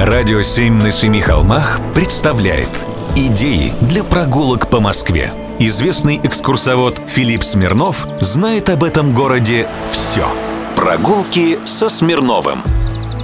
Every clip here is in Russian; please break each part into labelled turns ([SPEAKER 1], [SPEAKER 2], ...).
[SPEAKER 1] Радио «Семь на семи холмах» представляет Идеи для прогулок по Москве. Известный экскурсовод Филипп Смирнов знает об этом городе все. Прогулки со Смирновым.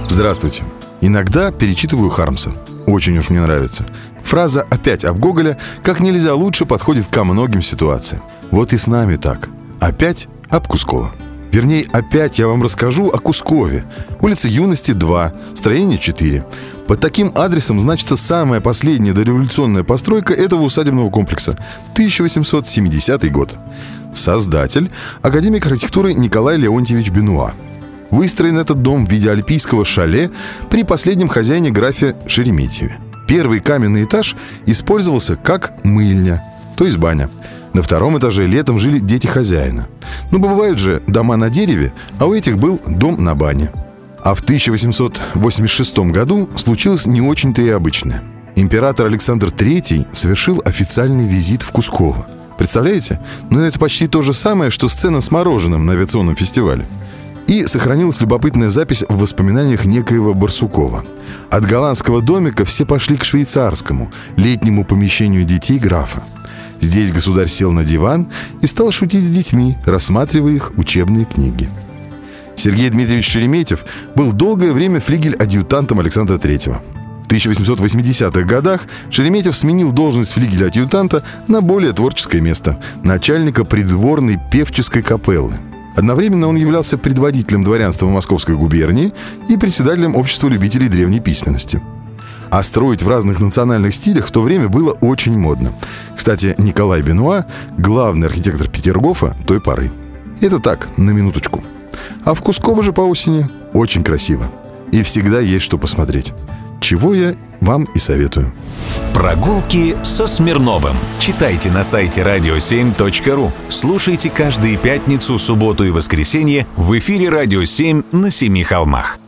[SPEAKER 2] Здравствуйте. Иногда перечитываю Хармса. Очень уж мне нравится. Фраза «опять об Гоголя» как нельзя лучше подходит ко многим ситуациям. Вот и с нами так. Опять об Кускова. Вернее, опять я вам расскажу о Кускове. Улица Юности 2, строение 4. Под таким адресом значится самая последняя дореволюционная постройка этого усадебного комплекса. 1870 год. Создатель – академик архитектуры Николай Леонтьевич Бенуа. Выстроен этот дом в виде альпийского шале при последнем хозяине графе Шереметьеве. Первый каменный этаж использовался как мыльня, то есть баня. На втором этаже летом жили дети хозяина. Ну, бывают же дома на дереве, а у этих был дом на бане. А в 1886 году случилось не очень-то и обычное. Император Александр III совершил официальный визит в Кусково. Представляете? Ну, это почти то же самое, что сцена с мороженым на авиационном фестивале. И сохранилась любопытная запись в воспоминаниях некоего Барсукова. От голландского домика все пошли к швейцарскому, летнему помещению детей графа. Здесь государь сел на диван и стал шутить с детьми, рассматривая их учебные книги. Сергей Дмитриевич Шереметьев был долгое время флигель-адъютантом Александра III. В 1880-х годах Шереметьев сменил должность флигеля-адъютанта на более творческое место – начальника придворной певческой капеллы. Одновременно он являлся предводителем дворянства Московской губернии и председателем общества любителей древней письменности – а строить в разных национальных стилях в то время было очень модно. Кстати, Николай Бенуа – главный архитектор Петергофа той поры. Это так, на минуточку. А в Кусково же по осени очень красиво. И всегда есть что посмотреть. Чего я вам и советую.
[SPEAKER 1] Прогулки со Смирновым. Читайте на сайте radio7.ru. Слушайте каждые пятницу, субботу и воскресенье в эфире «Радио 7» на Семи холмах.